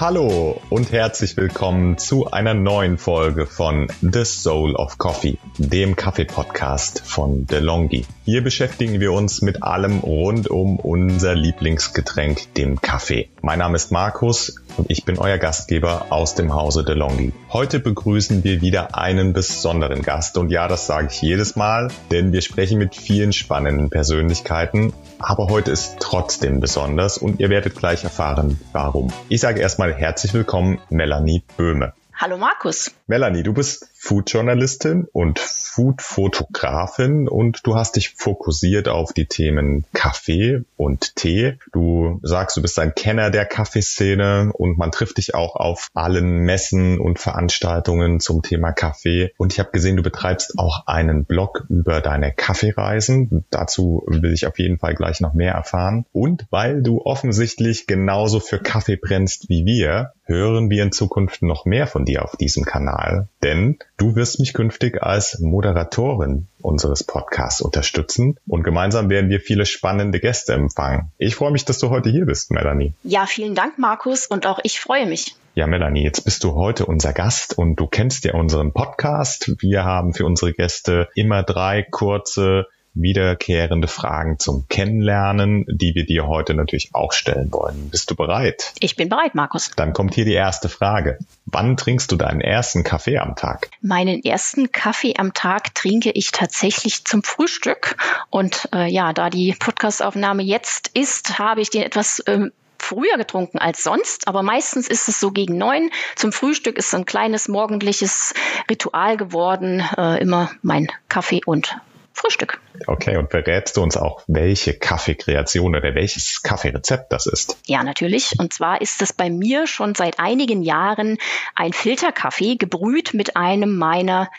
Hallo und herzlich willkommen zu einer neuen Folge von The Soul of Coffee, dem Kaffee-Podcast von DeLonghi. Hier beschäftigen wir uns mit allem rund um unser Lieblingsgetränk, dem Kaffee. Mein Name ist Markus und ich bin euer Gastgeber aus dem Hause DeLonghi. Heute begrüßen wir wieder einen besonderen Gast und ja, das sage ich jedes Mal, denn wir sprechen mit vielen spannenden Persönlichkeiten, aber heute ist trotzdem besonders und ihr werdet gleich erfahren, warum. Ich sage erstmal herzlich willkommen, Melanie Böhme. Hallo Markus. Melanie, du bist Food-Journalistin und Food-Fotografin und du hast dich fokussiert auf die Themen Kaffee und Tee. Du sagst, du bist ein Kenner der Kaffeeszene und man trifft dich auch auf allen Messen und Veranstaltungen zum Thema Kaffee. Und ich habe gesehen, du betreibst auch einen Blog über deine Kaffeereisen. Dazu will ich auf jeden Fall gleich noch mehr erfahren. Und weil du offensichtlich genauso für Kaffee brennst wie wir, hören wir in Zukunft noch mehr von dir auf diesem Kanal. Denn du wirst mich künftig als Moderatorin unseres Podcasts unterstützen und gemeinsam werden wir viele spannende Gäste empfangen. Ich freue mich, dass du heute hier bist, Melanie. Ja, vielen Dank, Markus, und auch ich freue mich. Ja, Melanie, jetzt bist du heute unser Gast und du kennst ja unseren Podcast. Wir haben für unsere Gäste immer drei kurze wiederkehrende Fragen zum Kennenlernen, die wir dir heute natürlich auch stellen wollen. Bist du bereit? Ich bin bereit, Markus. Dann kommt hier die erste Frage. Wann trinkst du deinen ersten Kaffee am Tag? Meinen ersten Kaffee am Tag trinke ich tatsächlich zum Frühstück. Und äh, ja, da die Podcastaufnahme jetzt ist, habe ich den etwas ähm, früher getrunken als sonst, aber meistens ist es so gegen neun. Zum Frühstück ist so ein kleines morgendliches Ritual geworden, äh, immer mein Kaffee und Frühstück. Okay, und verrätst du uns auch, welche Kaffeekreation oder welches Kaffeerezept das ist? Ja, natürlich. Und zwar ist es bei mir schon seit einigen Jahren ein Filterkaffee gebrüht mit einem meiner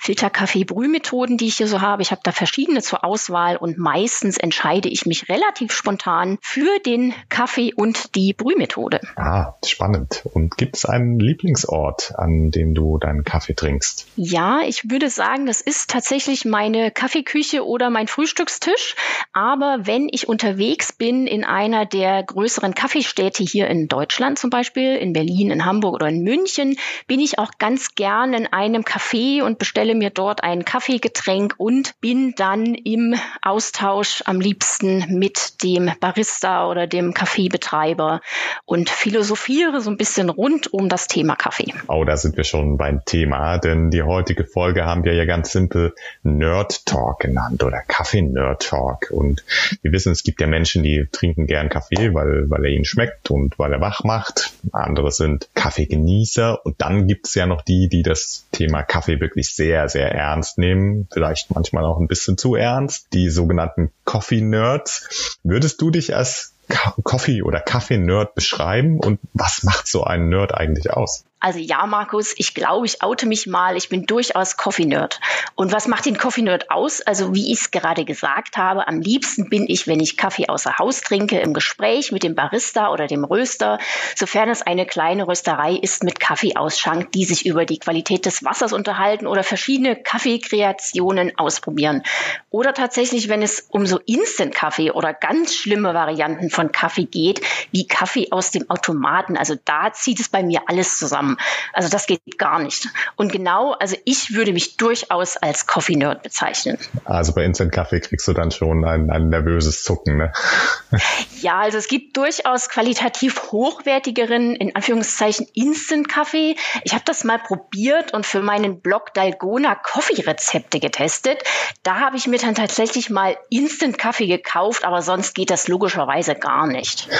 Filterkaffee-Brühmethoden, die ich hier so habe. Ich habe da verschiedene zur Auswahl und meistens entscheide ich mich relativ spontan für den Kaffee und die Brühmethode. Ah, spannend. Und gibt es einen Lieblingsort, an dem du deinen Kaffee trinkst? Ja, ich würde sagen, das ist tatsächlich meine Kaffeeküche oder mein Frühstückstisch. Aber wenn ich unterwegs bin in einer der größeren Kaffeestädte hier in Deutschland zum Beispiel, in Berlin, in Hamburg oder in München, bin ich auch ganz gern in einem Café und bestelle bestelle mir dort ein Kaffeegetränk und bin dann im Austausch am liebsten mit dem Barista oder dem Kaffeebetreiber und philosophiere so ein bisschen rund um das Thema Kaffee. Oh, da sind wir schon beim Thema, denn die heutige Folge haben wir ja ganz simpel Nerd Talk genannt oder Kaffee Nerd Talk. Und wir wissen, es gibt ja Menschen, die trinken gern Kaffee, weil, weil er ihnen schmeckt und weil er wach macht. Andere sind Kaffeegenießer und dann gibt es ja noch die, die das Thema Kaffee wirklich sehr sehr, ernst nehmen, vielleicht manchmal auch ein bisschen zu ernst, die sogenannten Coffee Nerds. Würdest du dich als Coffee- oder Kaffee-Nerd beschreiben und was macht so ein Nerd eigentlich aus? Also ja, Markus, ich glaube, ich oute mich mal. Ich bin durchaus Coffee-Nerd. Und was macht den Coffee-Nerd aus? Also wie ich es gerade gesagt habe, am liebsten bin ich, wenn ich Kaffee außer Haus trinke, im Gespräch mit dem Barista oder dem Röster, sofern es eine kleine Rösterei ist mit Kaffeeausschank, die sich über die Qualität des Wassers unterhalten oder verschiedene Kaffeekreationen ausprobieren. Oder tatsächlich, wenn es um so Instant-Kaffee oder ganz schlimme Varianten von Kaffee geht, wie Kaffee aus dem Automaten. Also da zieht es bei mir alles zusammen haben. Also das geht gar nicht. Und genau, also ich würde mich durchaus als Coffee-Nerd bezeichnen. Also bei Instant Kaffee kriegst du dann schon ein, ein nervöses Zucken, ne? Ja, also es gibt durchaus qualitativ hochwertigeren, in Anführungszeichen, Instant-Kaffee. Ich habe das mal probiert und für meinen Blog Dalgona Coffee-Rezepte getestet. Da habe ich mir dann tatsächlich mal Instant-Kaffee gekauft, aber sonst geht das logischerweise gar nicht.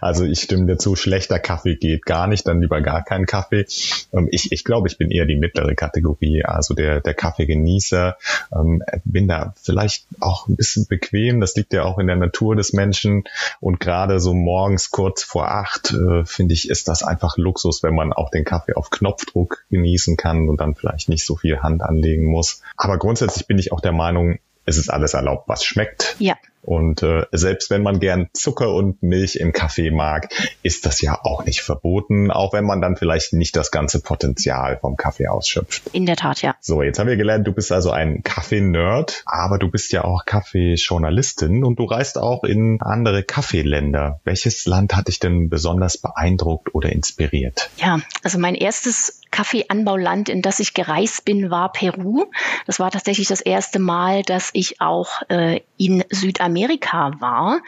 Also ich stimme dir zu, schlechter Kaffee geht gar nicht, dann lieber gar keinen Kaffee. Ähm, ich, ich glaube, ich bin eher die mittlere Kategorie, also der, der Kaffeegenießer. Ähm, bin da vielleicht auch ein bisschen bequem. Das liegt ja auch in der Natur des Menschen. Und gerade so morgens kurz vor acht, äh, finde ich, ist das einfach Luxus, wenn man auch den Kaffee auf Knopfdruck genießen kann und dann vielleicht nicht so viel Hand anlegen muss. Aber grundsätzlich bin ich auch der Meinung, es ist alles erlaubt, was schmeckt. Ja. Und äh, selbst wenn man gern Zucker und Milch im Kaffee mag, ist das ja auch nicht verboten, auch wenn man dann vielleicht nicht das ganze Potenzial vom Kaffee ausschöpft. In der Tat, ja. So, jetzt haben wir gelernt, du bist also ein Kaffee-Nerd, aber du bist ja auch Kaffeejournalistin und du reist auch in andere Kaffeeländer. Welches Land hat dich denn besonders beeindruckt oder inspiriert? Ja, also mein erstes Kaffeeanbauland, in das ich gereist bin, war Peru. Das war tatsächlich das erste Mal, dass ich auch äh, in Südamerika war.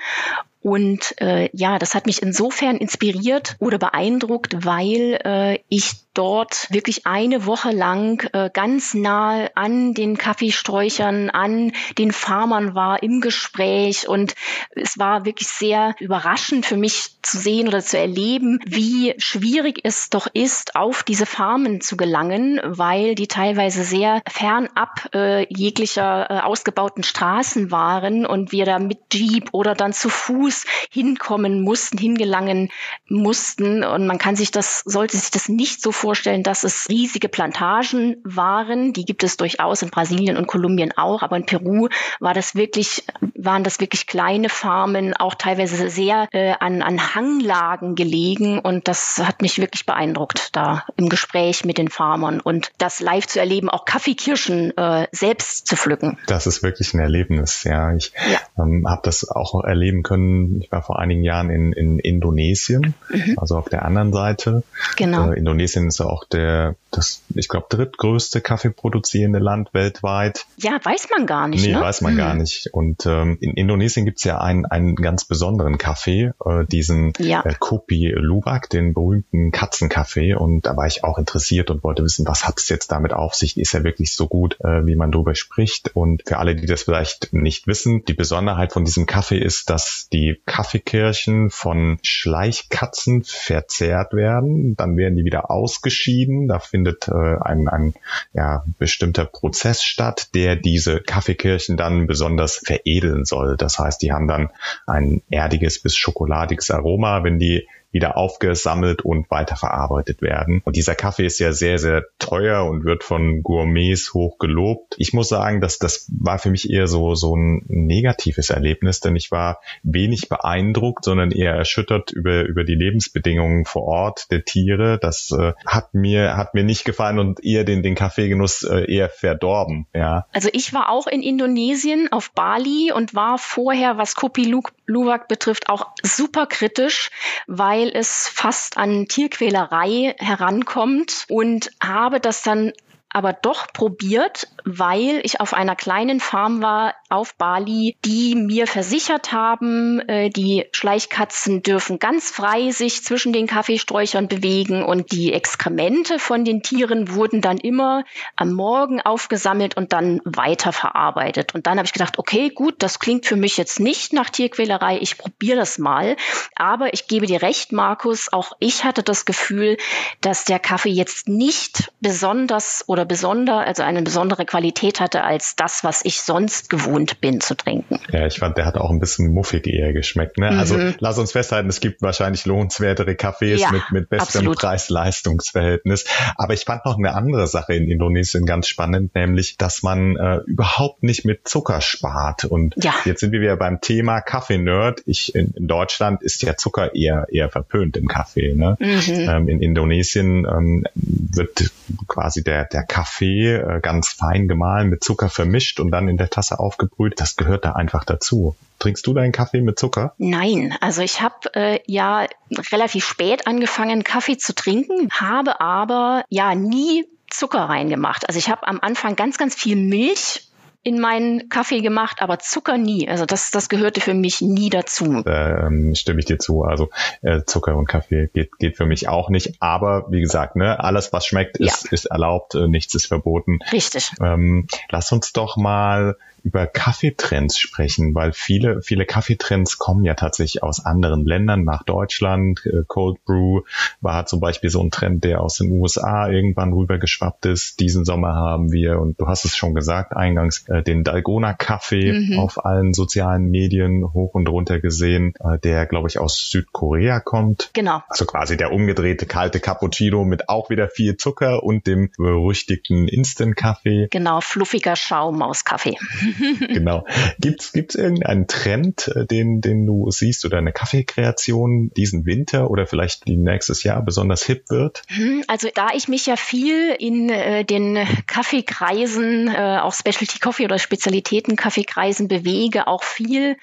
Und äh, ja, das hat mich insofern inspiriert oder beeindruckt, weil äh, ich dort wirklich eine Woche lang äh, ganz nah an den Kaffeesträuchern, an den Farmern war im Gespräch. Und es war wirklich sehr überraschend für mich zu sehen oder zu erleben, wie schwierig es doch ist, auf diese Farmen zu gelangen, weil die teilweise sehr fernab äh, jeglicher äh, ausgebauten Straßen waren und wir da mit Jeep oder dann zu Fuß hinkommen mussten, hingelangen mussten und man kann sich das, sollte sich das nicht so vorstellen, dass es riesige Plantagen waren. Die gibt es durchaus in Brasilien und Kolumbien auch, aber in Peru war das wirklich, waren das wirklich kleine Farmen, auch teilweise sehr äh, an, an Hanglagen gelegen und das hat mich wirklich beeindruckt, da im Gespräch mit den Farmern und das live zu erleben, auch Kaffeekirschen äh, selbst zu pflücken. Das ist wirklich ein Erlebnis, ja. Ich ja. ähm, habe das auch erleben können. Ich war vor einigen Jahren in, in Indonesien, mhm. also auf der anderen Seite. Genau. Äh, Indonesien ist ja auch der, das, ich glaube, drittgrößte Kaffeeproduzierende Land weltweit. Ja, weiß man gar nicht. Nee, ne? weiß man mhm. gar nicht. Und ähm, in Indonesien gibt's ja einen, einen ganz besonderen Kaffee, äh, diesen ja. äh, Kopi Luwak, den berühmten Katzenkaffee. Und da war ich auch interessiert und wollte wissen, was hat es jetzt damit auf sich? Ist er wirklich so gut, äh, wie man darüber spricht? Und für alle, die das vielleicht nicht wissen, die Besonderheit von diesem Kaffee ist, dass die Kaffeekirchen von Schleichkatzen verzehrt werden. Dann werden die wieder ausgeschieden. Da findet äh, ein, ein ja, bestimmter Prozess statt, der diese Kaffeekirchen dann besonders veredeln soll. Das heißt, die haben dann ein erdiges bis schokoladiges Aroma, wenn die wieder aufgesammelt und weiterverarbeitet werden. Und dieser Kaffee ist ja sehr, sehr teuer und wird von Gourmets hoch gelobt. Ich muss sagen, dass das war für mich eher so, so ein negatives Erlebnis, denn ich war wenig beeindruckt, sondern eher erschüttert über, über die Lebensbedingungen vor Ort der Tiere. Das äh, hat mir, hat mir nicht gefallen und eher den, den Kaffeegenuss äh, eher verdorben, ja. Also ich war auch in Indonesien auf Bali und war vorher, was Kopi Luwak betrifft, auch super kritisch, weil weil es fast an Tierquälerei herankommt und habe das dann aber doch probiert, weil ich auf einer kleinen Farm war auf Bali, die mir versichert haben, äh, die Schleichkatzen dürfen ganz frei sich zwischen den Kaffeesträuchern bewegen und die Exkremente von den Tieren wurden dann immer am Morgen aufgesammelt und dann weiterverarbeitet. Und dann habe ich gedacht, okay, gut, das klingt für mich jetzt nicht nach Tierquälerei, ich probiere das mal. Aber ich gebe dir recht, Markus, auch ich hatte das Gefühl, dass der Kaffee jetzt nicht besonders oder oder besonder, also eine besondere Qualität hatte als das, was ich sonst gewohnt bin zu trinken. Ja, ich fand, der hat auch ein bisschen muffig eher geschmeckt. Ne? Also mhm. Also lass uns festhalten, es gibt wahrscheinlich lohnenswertere Cafés ja, mit, mit besserem Preis-Leistungs-Verhältnis. Aber ich fand noch eine andere Sache in Indonesien ganz spannend, nämlich, dass man äh, überhaupt nicht mit Zucker spart. Und ja. jetzt sind wir wieder beim Thema Kaffee-Nerd. Ich in, in, Deutschland ist ja Zucker eher eher verpönt im Kaffee. Ne? Mhm. Ähm, in Indonesien ähm, wird quasi der der Kaffee äh, ganz fein gemahlen mit Zucker vermischt und dann in der Tasse aufgebrüht. Das gehört da einfach dazu. Trinkst du deinen Kaffee mit Zucker? Nein, also ich habe äh, ja relativ spät angefangen, Kaffee zu trinken, habe aber ja nie Zucker reingemacht. Also ich habe am Anfang ganz, ganz viel Milch in meinen Kaffee gemacht, aber Zucker nie. Also das, das gehörte für mich nie dazu. Ähm, stimme ich dir zu. Also äh, Zucker und Kaffee geht, geht für mich auch nicht. Aber wie gesagt, ne, alles was schmeckt, ist, ja. ist erlaubt, äh, nichts ist verboten. Richtig. Ähm, lass uns doch mal über Kaffeetrends sprechen, weil viele, viele Kaffeetrends kommen ja tatsächlich aus anderen Ländern nach Deutschland. Äh, Cold Brew war zum Beispiel so ein Trend, der aus den USA irgendwann rübergeschwappt ist. Diesen Sommer haben wir, und du hast es schon gesagt, eingangs äh, den Dalgona Kaffee mhm. auf allen sozialen Medien hoch und runter gesehen, äh, der, glaube ich, aus Südkorea kommt. Genau. Also quasi der umgedrehte kalte Cappuccino mit auch wieder viel Zucker und dem berüchtigten Instant-Kaffee. Genau, fluffiger Schaum aus Kaffee. genau. Gibt's gibt's irgendeinen Trend, äh, den den du siehst oder eine Kaffeekreation diesen Winter oder vielleicht die nächstes Jahr besonders hip wird? Hm, also da ich mich ja viel in äh, den Kaffeekreisen, äh, auch Specialty Coffee oder Spezialitäten Kaffeekreisen bewege, auch viel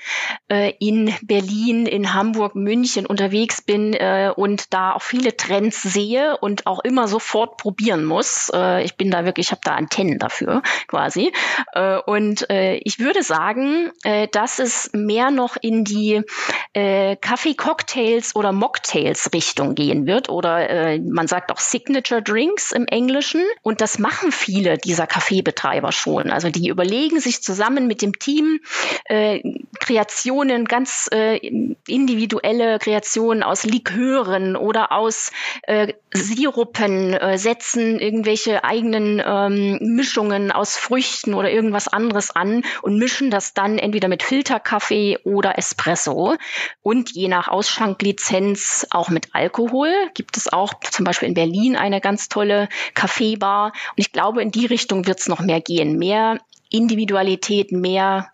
äh, in Berlin, in Hamburg, München unterwegs bin äh, und da auch viele Trends sehe und auch immer sofort probieren muss. Äh, ich bin da wirklich, ich habe da Antennen dafür quasi. Äh, und äh, ich würde sagen, äh, dass es mehr noch in die äh, Kaffee-Cocktails oder Mocktails-Richtung gehen wird. Oder äh, man sagt auch Signature Drinks im Englischen. Und das machen viele dieser Kaffeebetreiber schon. Also die überlegen sich zusammen mit dem Team äh, Kreationen, ganz äh, individuelle Kreationen aus Likören oder aus äh, Sirupen, äh, setzen irgendwelche eigenen ähm, Mischungen aus Früchten oder irgendwas anderes an und mischen das dann entweder mit Filterkaffee oder Espresso und je nach Ausschanklizenz auch mit Alkohol. Gibt es auch zum Beispiel in Berlin eine ganz tolle Kaffeebar. Und ich glaube, in die Richtung wird es noch mehr gehen. Mehr Individualität, mehr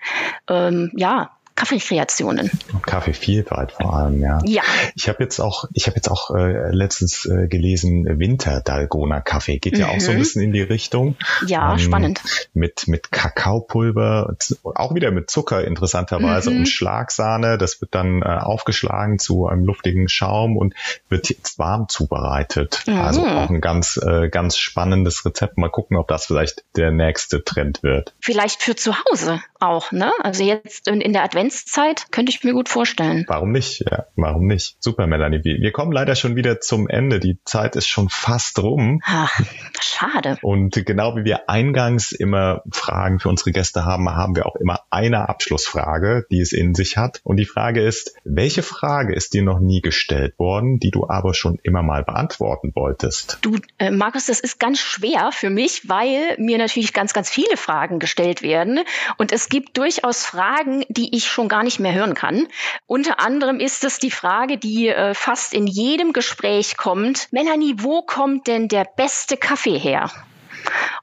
ähm, ja, Kaffeekreationen. Kaffeevielfalt vor allem, ja. Ja. Ich habe jetzt auch, ich habe jetzt auch äh, letztens äh, gelesen, Winter Dalgona Kaffee geht mhm. ja auch so ein mhm. bisschen in die Richtung. Ja, ähm, spannend. Mit mit Kakaopulver, auch wieder mit Zucker interessanterweise mhm. und Schlagsahne. Das wird dann äh, aufgeschlagen zu einem luftigen Schaum und wird jetzt warm zubereitet. Mhm. Also auch ein ganz äh, ganz spannendes Rezept. Mal gucken, ob das vielleicht der nächste Trend wird. Vielleicht für zu Hause auch, ne? Also jetzt in, in der Advent Adventszeit könnte ich mir gut vorstellen. Warum nicht? Ja, warum nicht? Super, Melanie. Wir kommen leider schon wieder zum Ende. Die Zeit ist schon fast rum. Ach, schade. Und genau wie wir eingangs immer Fragen für unsere Gäste haben, haben wir auch immer eine Abschlussfrage, die es in sich hat. Und die Frage ist, welche Frage ist dir noch nie gestellt worden, die du aber schon immer mal beantworten wolltest? Du, äh, Markus, das ist ganz schwer für mich, weil mir natürlich ganz, ganz viele Fragen gestellt werden. Und es gibt durchaus Fragen, die ich schon gar nicht mehr hören kann. Unter anderem ist es die Frage, die äh, fast in jedem Gespräch kommt. Melanie, wo kommt denn der beste Kaffee her?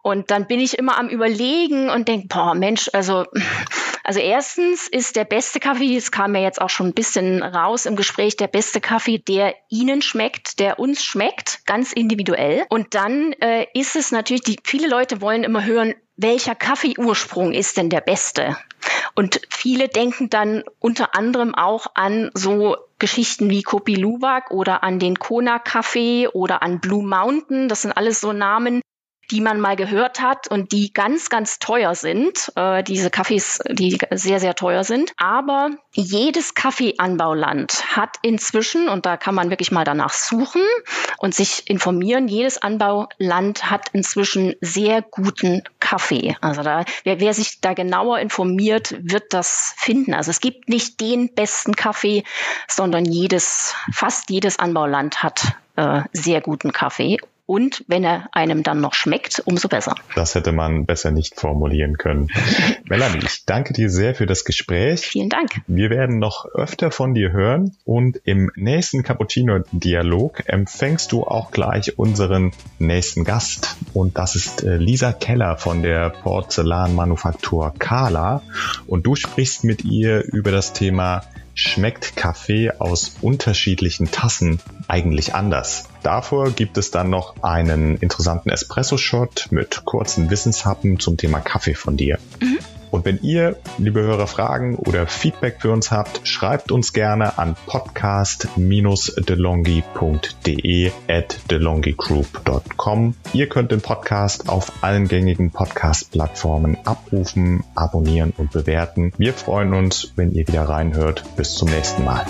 Und dann bin ich immer am Überlegen und denke, boah, Mensch, also, also erstens ist der beste Kaffee, es kam ja jetzt auch schon ein bisschen raus im Gespräch, der beste Kaffee, der Ihnen schmeckt, der uns schmeckt, ganz individuell. Und dann äh, ist es natürlich, die, viele Leute wollen immer hören, welcher Kaffeeursprung ist denn der beste? Und viele denken dann unter anderem auch an so Geschichten wie Kopi Luwak oder an den Kona Kaffee oder an Blue Mountain. Das sind alles so Namen, die man mal gehört hat und die ganz, ganz teuer sind. Äh, diese Kaffees, die sehr, sehr teuer sind. Aber jedes Kaffeeanbauland hat inzwischen, und da kann man wirklich mal danach suchen und sich informieren, jedes Anbauland hat inzwischen sehr guten Kaffee. Also da, wer, wer sich da genauer informiert, wird das finden. Also es gibt nicht den besten Kaffee, sondern jedes, fast jedes Anbauland hat äh, sehr guten Kaffee und wenn er einem dann noch schmeckt, umso besser. Das hätte man besser nicht formulieren können. Melanie, ich danke dir sehr für das Gespräch. Vielen Dank. Wir werden noch öfter von dir hören und im nächsten Cappuccino-Dialog empfängst du auch gleich unseren nächsten Gast. Und das ist äh, Lisa Keller von der Porzellanmanufaktur Kala. Und du sprichst mit ihr über das Thema schmeckt Kaffee aus unterschiedlichen Tassen eigentlich anders? Davor gibt es dann noch einen interessanten Espresso-Shot mit kurzen Wissenshappen zum Thema Kaffee von dir. Mhm. Und wenn ihr, liebe Hörer, Fragen oder Feedback für uns habt, schreibt uns gerne an podcast-delongi.de at delongigroup.com. Ihr könnt den Podcast auf allen gängigen Podcast-Plattformen abrufen, abonnieren und bewerten. Wir freuen uns, wenn ihr wieder reinhört. Bis zum nächsten Mal.